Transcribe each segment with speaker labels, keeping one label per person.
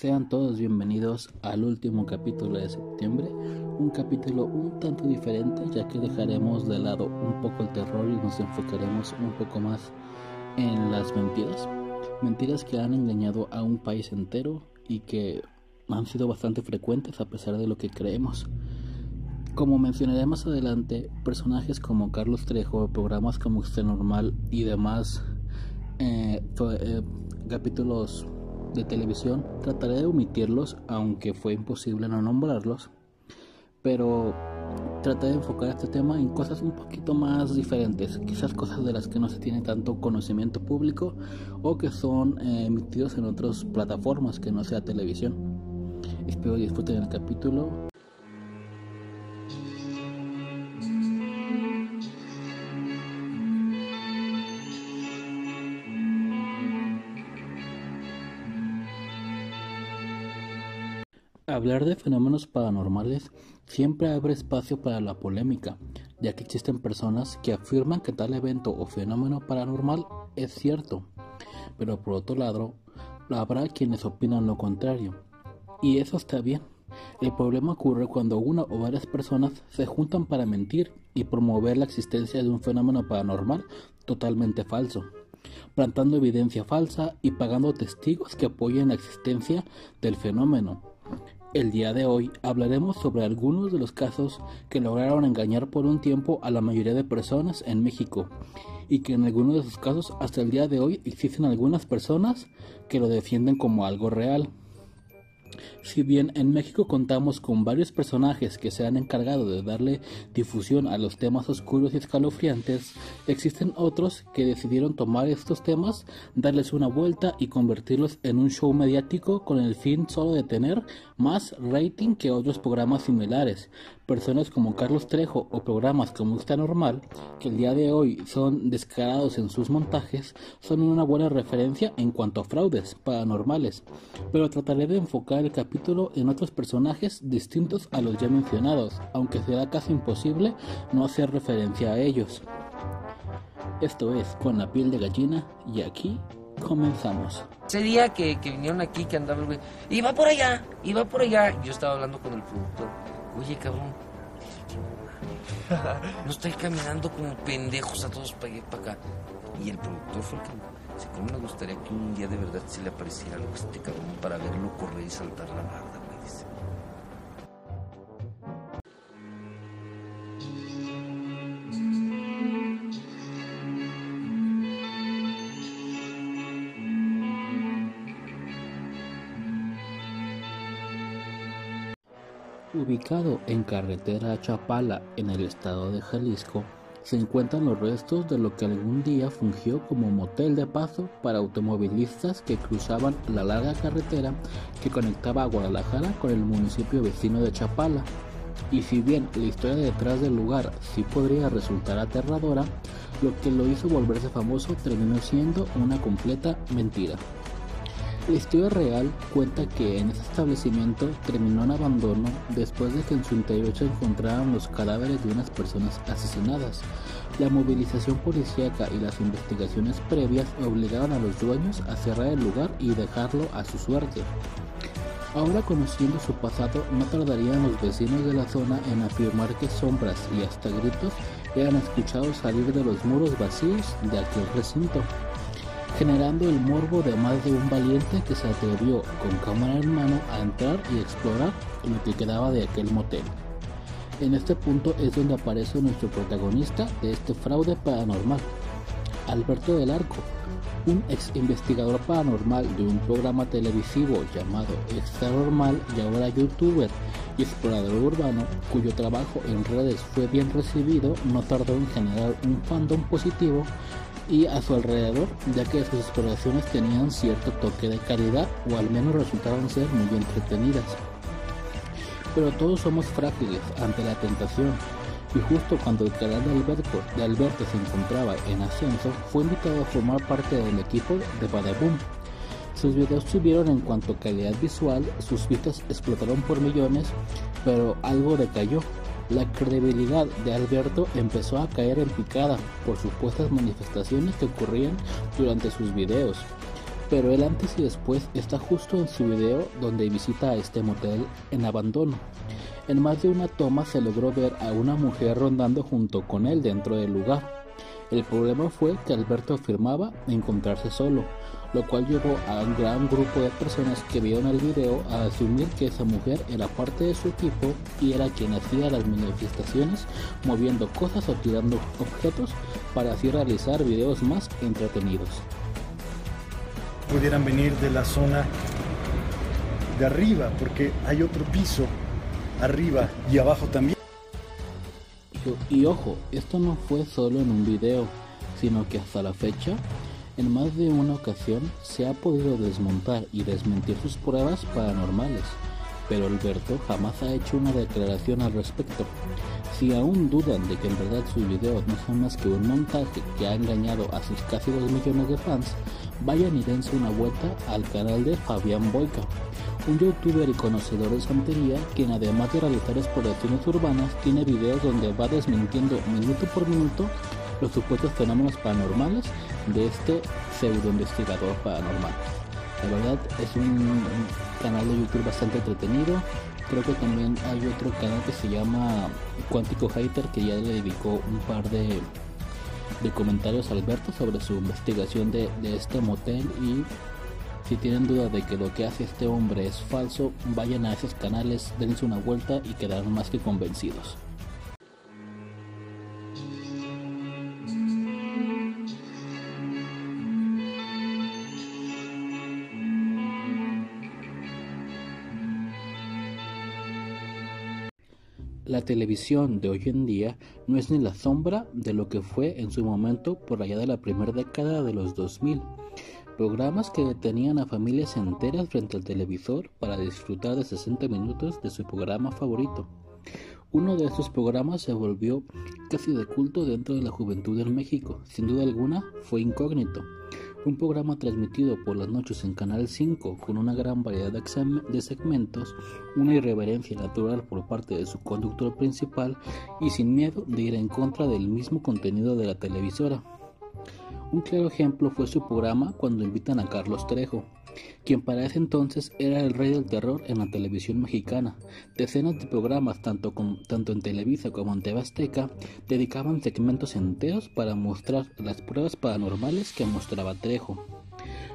Speaker 1: Sean todos bienvenidos al último capítulo de septiembre, un capítulo un tanto diferente ya que dejaremos de lado un poco el terror y nos enfocaremos un poco más en las mentiras, mentiras que han engañado a un país entero y que han sido bastante frecuentes a pesar de lo que creemos. Como mencionaré más adelante, personajes como Carlos Trejo, programas como Usted Normal y demás eh, eh, capítulos de televisión. Trataré de omitirlos, aunque fue imposible no nombrarlos. Pero traté de enfocar este tema en cosas un poquito más diferentes, quizás cosas de las que no se tiene tanto conocimiento público o que son eh, emitidos en otras plataformas que no sea televisión. Espero disfruten el capítulo Hablar de fenómenos paranormales siempre abre espacio para la polémica, ya que existen personas que afirman que tal evento o fenómeno paranormal es cierto, pero por otro lado, habrá quienes opinan lo contrario. Y eso está bien. El problema ocurre cuando una o varias personas se juntan para mentir y promover la existencia de un fenómeno paranormal totalmente falso, plantando evidencia falsa y pagando testigos que apoyen la existencia del fenómeno el día de hoy hablaremos sobre algunos de los casos que lograron engañar por un tiempo a la mayoría de personas en México y que en algunos de sus casos hasta el día de hoy existen algunas personas que lo defienden como algo real. Si bien en México contamos con varios personajes que se han encargado de darle difusión a los temas oscuros y escalofriantes, existen otros que decidieron tomar estos temas, darles una vuelta y convertirlos en un show mediático con el fin solo de tener más rating que otros programas similares, personas como Carlos Trejo o programas como Está Normal, que el día de hoy son descarados en sus montajes, son una buena referencia en cuanto a fraudes paranormales, pero trataré de enfocar el capítulo en otros personajes distintos a los ya mencionados, aunque será casi imposible no hacer referencia a ellos. Esto es Con la piel de gallina y aquí comenzamos.
Speaker 2: Ese día que, vinieron aquí, que andaba el iba por allá, iba por allá, yo estaba hablando con el productor Oye, cabrón. No estoy caminando como pendejos a todos para allá para acá. Y el productor fue el que dice, ¿cómo me gustaría que un día de verdad se le apareciera algo a este cabrón para verlo correr y saltar la barda, güey? Dice.
Speaker 1: Ubicado en carretera Chapala, en el estado de Jalisco, se encuentran los restos de lo que algún día fungió como motel de paso para automovilistas que cruzaban la larga carretera que conectaba a Guadalajara con el municipio vecino de Chapala. Y si bien la historia detrás del lugar sí podría resultar aterradora, lo que lo hizo volverse famoso terminó siendo una completa mentira. La historia real cuenta que en ese establecimiento terminó en abandono después de que en su interior se encontraran los cadáveres de unas personas asesinadas. La movilización policíaca y las investigaciones previas obligaron a los dueños a cerrar el lugar y dejarlo a su suerte. Ahora conociendo su pasado, no tardarían los vecinos de la zona en afirmar que sombras y hasta gritos eran escuchados salir de los muros vacíos de aquel recinto generando el morbo de más de un valiente que se atrevió con cámara en mano a entrar y explorar lo que quedaba de aquel motel. En este punto es donde aparece nuestro protagonista de este fraude paranormal, Alberto del Arco, un ex investigador paranormal de un programa televisivo llamado Extra Normal y ahora youtuber y explorador urbano, cuyo trabajo en redes fue bien recibido, no tardó en generar un fandom positivo y a su alrededor, ya que sus exploraciones tenían cierto toque de calidad o al menos resultaron ser muy entretenidas. Pero todos somos frágiles ante la tentación y justo cuando el canal de Alberto, de se encontraba en ascenso, fue invitado a formar parte del equipo de Badaboom. Sus videos subieron en cuanto a calidad visual, sus vistas explotaron por millones, pero algo decayó la credibilidad de Alberto empezó a caer en picada por supuestas manifestaciones que ocurrían durante sus videos. pero el antes y después está justo en su video donde visita a este motel en abandono. En más de una toma se logró ver a una mujer rondando junto con él dentro del lugar. El problema fue que Alberto afirmaba encontrarse solo, lo cual llevó a un gran grupo de personas que vieron el video a asumir que esa mujer era parte de su equipo y era quien hacía las manifestaciones moviendo cosas o tirando objetos para así realizar videos más entretenidos.
Speaker 3: Pudieran venir de la zona de arriba porque hay otro piso arriba y abajo también.
Speaker 1: Y ojo, esto no fue solo en un video, sino que hasta la fecha, en más de una ocasión se ha podido desmontar y desmentir sus pruebas paranormales, pero Alberto jamás ha hecho una declaración al respecto. Si aún dudan de que en verdad sus videos no son más que un montaje que ha engañado a sus casi 2 millones de fans, vayan y dense una vuelta al canal de Fabián Boica, un youtuber y conocedor de santería quien además de realizar exploraciones urbanas tiene videos donde va desmintiendo minuto por minuto los supuestos fenómenos paranormales de este pseudo investigador paranormal. La verdad es un canal de YouTube bastante entretenido. Creo que también hay otro canal que se llama Cuántico Hater que ya le dedicó un par de, de comentarios a Alberto sobre su investigación de, de este motel y si tienen duda de que lo que hace este hombre es falso, vayan a esos canales, dense una vuelta y quedarán más que convencidos. La televisión de hoy en día no es ni la sombra de lo que fue en su momento por allá de la primera década de los 2000 programas que detenían a familias enteras frente al televisor para disfrutar de 60 minutos de su programa favorito. Uno de estos programas se volvió casi de culto dentro de la juventud en México. Sin duda alguna, fue Incógnito, un programa transmitido por las noches en Canal 5 con una gran variedad de segmentos, una irreverencia natural por parte de su conductor principal y sin miedo de ir en contra del mismo contenido de la televisora. Un claro ejemplo fue su programa cuando invitan a Carlos Trejo, quien para ese entonces era el rey del terror en la televisión mexicana. Decenas de programas, tanto, tanto en Televisa como en TV dedicaban segmentos enteros para mostrar las pruebas paranormales que mostraba Trejo.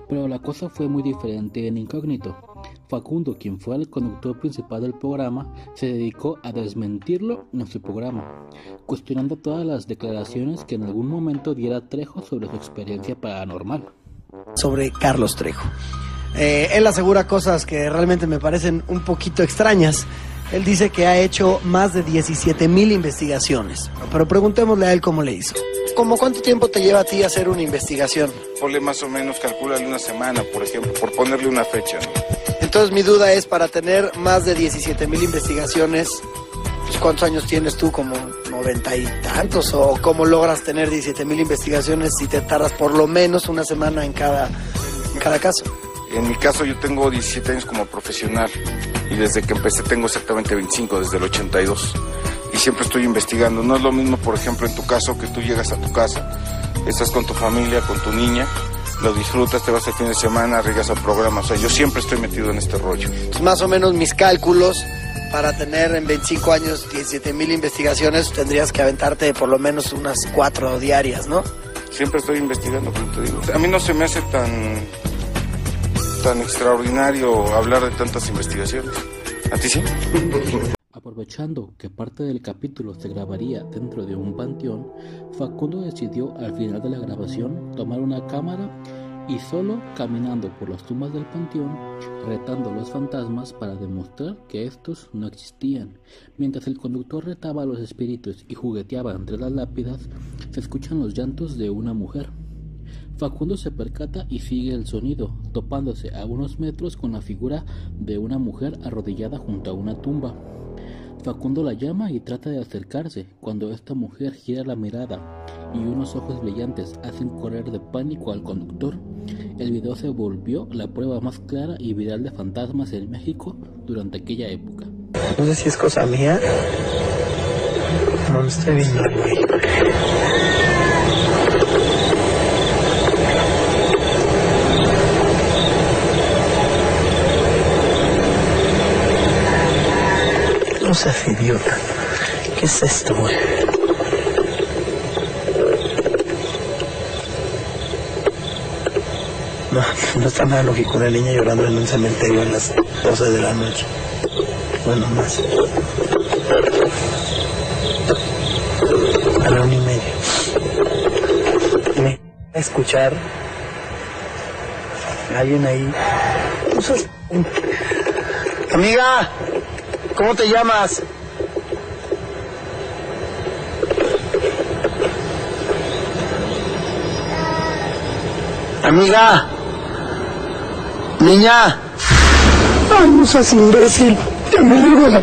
Speaker 1: Pero la cosa fue muy diferente en Incógnito. Facundo, quien fue el conductor principal del programa, se dedicó a desmentirlo en su programa, cuestionando todas las declaraciones que en algún momento diera Trejo sobre su experiencia paranormal.
Speaker 4: Sobre Carlos Trejo. Eh, él asegura cosas que realmente me parecen un poquito extrañas. Él dice que ha hecho más de 17 mil investigaciones, pero preguntémosle a él cómo le hizo. ¿Cómo cuánto tiempo te lleva a ti hacer una investigación?
Speaker 5: Ponle más o menos, calculale una semana, por ejemplo, por ponerle una fecha.
Speaker 4: Entonces mi duda es, para tener más de 17 mil investigaciones, pues, ¿cuántos años tienes tú? ¿Como noventa y tantos? ¿O cómo logras tener 17 mil investigaciones si te tardas por lo menos una semana en cada, en cada caso?
Speaker 5: En mi caso yo tengo 17 años como profesional y desde que empecé tengo exactamente 25, desde el 82 y siempre estoy investigando. No es lo mismo, por ejemplo, en tu caso, que tú llegas a tu casa, estás con tu familia, con tu niña, lo disfrutas, te vas el fin de semana, arriesgas al programa. O sea, yo siempre estoy metido en este rollo.
Speaker 4: Pues más o menos mis cálculos para tener en 25 años 17 mil investigaciones, tendrías que aventarte por lo menos unas cuatro diarias, ¿no?
Speaker 5: Siempre estoy investigando, como te digo. A mí no se me hace tan, tan extraordinario hablar de tantas investigaciones. ¿A ti sí?
Speaker 1: Aprovechando que parte del capítulo se grabaría dentro de un panteón, Facundo decidió al final de la grabación tomar una cámara y solo caminando por las tumbas del panteón, retando a los fantasmas para demostrar que estos no existían. Mientras el conductor retaba a los espíritus y jugueteaba entre las lápidas, se escuchan los llantos de una mujer. Facundo se percata y sigue el sonido, topándose a unos metros con la figura de una mujer arrodillada junto a una tumba. Facundo la llama y trata de acercarse cuando esta mujer gira la mirada y unos ojos brillantes hacen correr de pánico al conductor. El video se volvió la prueba más clara y viral de fantasmas en México durante aquella época.
Speaker 4: No sé si es cosa mía. No me estoy viendo, seas idiota. ¿Qué es esto, güey? No, no está nada lógico una niña llorando en un cementerio a las 12 de la noche. Bueno, más. A la una y media. Me a escuchar alguien ahí. Amiga, ¿cómo te llamas? Amiga. Niña. Ay, no seas imbécil. Ya me largo la...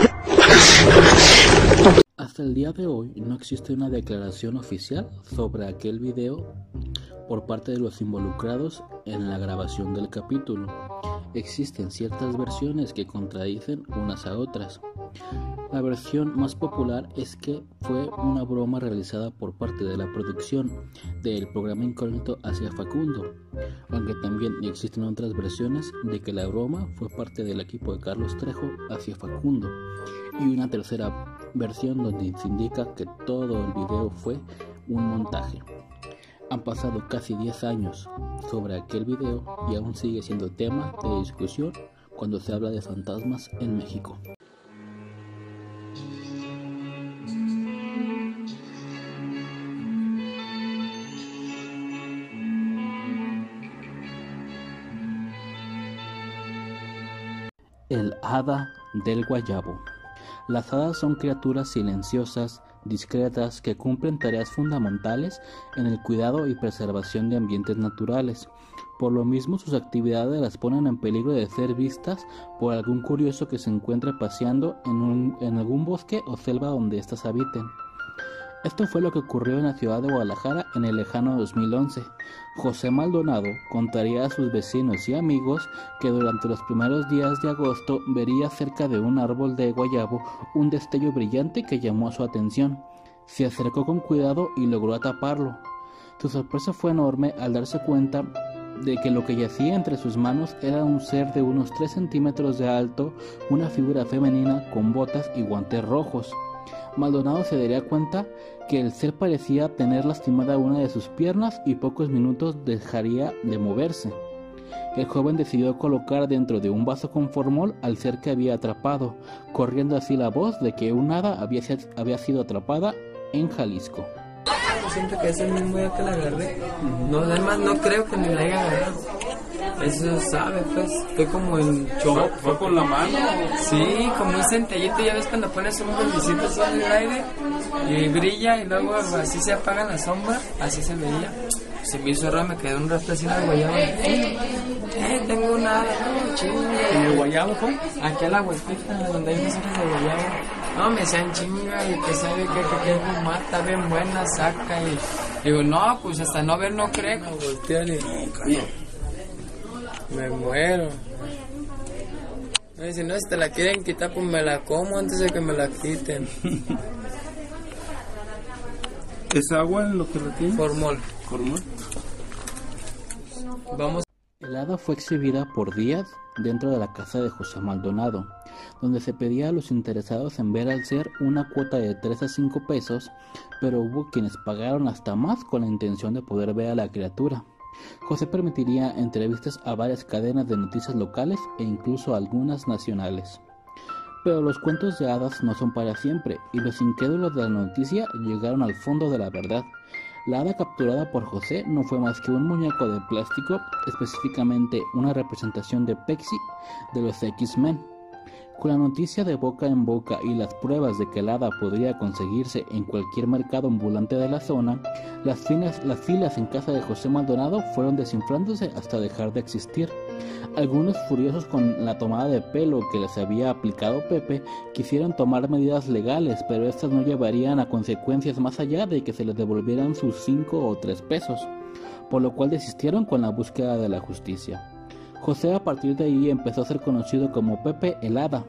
Speaker 1: Hasta el día de hoy no existe una declaración oficial sobre aquel video por parte de los involucrados en la grabación del capítulo. Existen ciertas versiones que contradicen unas a otras. La versión más popular es que fue una broma realizada por parte de la producción del programa incógnito hacia Facundo, aunque también existen otras versiones de que la broma fue parte del equipo de Carlos Trejo hacia Facundo y una tercera versión donde se indica que todo el video fue un montaje. Han pasado casi 10 años sobre aquel video y aún sigue siendo tema de discusión cuando se habla de fantasmas en México. El hada del guayabo. Las hadas son criaturas silenciosas, discretas, que cumplen tareas fundamentales en el cuidado y preservación de ambientes naturales. Por lo mismo, sus actividades las ponen en peligro de ser vistas por algún curioso que se encuentre paseando en, un- en algún bosque o selva donde éstas habiten. Esto fue lo que ocurrió en la ciudad de Guadalajara en el lejano 2011. José Maldonado contaría a sus vecinos y amigos que durante los primeros días de agosto vería cerca de un árbol de guayabo un destello brillante que llamó su atención. Se acercó con cuidado y logró ataparlo. Su sorpresa fue enorme al darse cuenta de que lo que yacía entre sus manos era un ser de unos 3 centímetros de alto, una figura femenina con botas y guantes rojos. Maldonado se daría cuenta que el ser parecía tener lastimada una de sus piernas y pocos minutos dejaría de moverse. El joven decidió colocar dentro de un vaso con formol al ser que había atrapado, corriendo así la voz de que un hada había, sido atrapada en Jalisco.
Speaker 6: Siento que que la agarré. Eso sabe, pues. Fue como en shock.
Speaker 7: ¿Fue con la mano?
Speaker 6: Sí, como un centellito. Ya ves cuando pones un brillito así en el aire y brilla y luego así se apaga la sombra. Así se veía. Se me hizo raro, me quedé un rato así en la guayaba. Eh, eh, tengo una no, chinga.
Speaker 7: ¿En el guayabo fue?
Speaker 6: Aquí a la huesquita, donde hay unos hijos de guayaba. No, me decían chinga y que sabe que, que, que es está bien buena, saca. Y digo, no, pues hasta no ver, no creo. Y. Me muero. Si no, si te la quieren quitar, pues me la como antes de que me la quiten.
Speaker 7: ¿Es agua lo que lo tiene?
Speaker 6: Formol.
Speaker 7: Formol.
Speaker 6: Vamos.
Speaker 1: El hada fue exhibida por días dentro de la casa de José Maldonado, donde se pedía a los interesados en ver al ser una cuota de 3 a 5 pesos, pero hubo quienes pagaron hasta más con la intención de poder ver a la criatura. José permitiría entrevistas a varias cadenas de noticias locales e incluso a algunas nacionales. Pero los cuentos de hadas no son para siempre, y los incrédulos de la noticia llegaron al fondo de la verdad. La hada capturada por José no fue más que un muñeco de plástico, específicamente una representación de Pexi de los X-Men. Con la noticia de boca en boca y las pruebas de que el hada podría conseguirse en cualquier mercado ambulante de la zona, las filas, las filas en casa de José Maldonado fueron desinflándose hasta dejar de existir. Algunos furiosos con la tomada de pelo que les había aplicado Pepe quisieron tomar medidas legales, pero estas no llevarían a consecuencias más allá de que se les devolvieran sus 5 o 3 pesos, por lo cual desistieron con la búsqueda de la justicia. José a partir de ahí empezó a ser conocido como Pepe el Hada.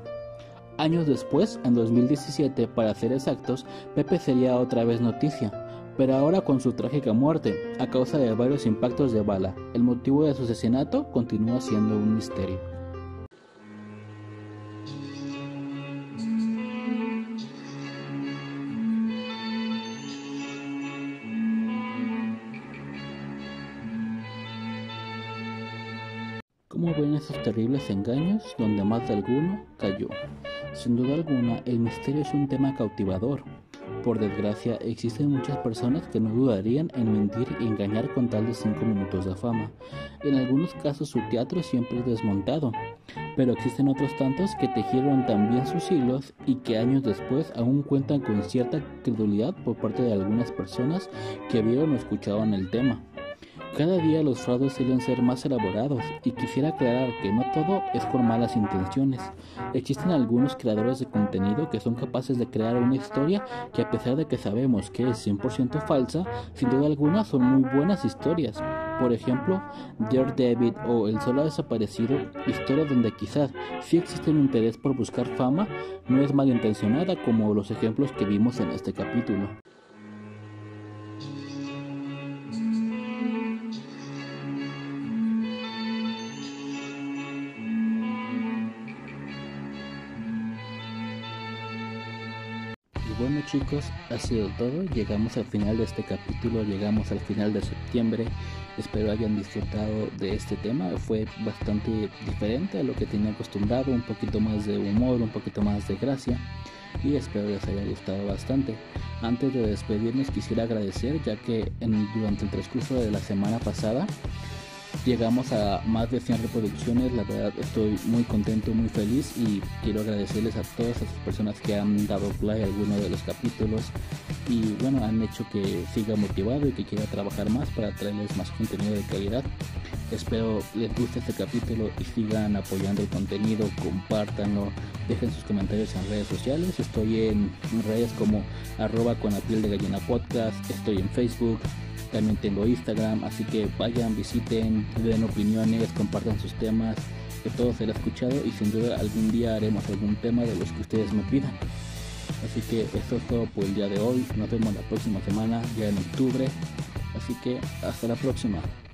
Speaker 1: Años después, en 2017 para ser exactos, Pepe sería otra vez noticia, pero ahora con su trágica muerte, a causa de varios impactos de bala. El motivo de su asesinato continúa siendo un misterio. Terribles engaños donde más de alguno cayó. Sin duda alguna, el misterio es un tema cautivador. Por desgracia, existen muchas personas que no dudarían en mentir y engañar con tal de 5 minutos de fama. En algunos casos su teatro siempre es desmontado, pero existen otros tantos que tejieron también sus hilos y que años después aún cuentan con cierta credulidad por parte de algunas personas que vieron o escucharon el tema. Cada día los fraudes suelen ser más elaborados y quisiera aclarar que no todo es por malas intenciones. Existen algunos creadores de contenido que son capaces de crear una historia que a pesar de que sabemos que es 100% falsa, sin duda alguna son muy buenas historias. Por ejemplo, Dear David o El Sol ha desaparecido, historias donde quizás sí existe un interés por buscar fama, no es malintencionada como los ejemplos que vimos en este capítulo. Chicos, ha sido todo. Llegamos al final de este capítulo, llegamos al final de septiembre. Espero hayan disfrutado de este tema. Fue bastante diferente a lo que tenía acostumbrado, un poquito más de humor, un poquito más de gracia. Y espero les haya gustado bastante. Antes de despedirnos quisiera agradecer ya que en, durante el transcurso de la semana pasada llegamos a más de 100 reproducciones. La verdad estoy muy contento, muy feliz y quiero agradecerles a todas esas personas que han dado play a alguno de los capítulos y bueno, han hecho que siga motivado y que quiera trabajar más para traerles más contenido de calidad. Espero les guste este capítulo y sigan apoyando el contenido, compártanlo, dejen sus comentarios en redes sociales. Estoy en redes como arroba con la piel de gallina podcast, estoy en Facebook, también tengo Instagram, así que vayan, visiten, den opiniones, compartan sus temas, que todo será escuchado y sin duda algún día haremos algún tema de los que ustedes me pidan. Así que esto es todo por el día de hoy, nos vemos la próxima semana, ya en octubre, así que hasta la próxima.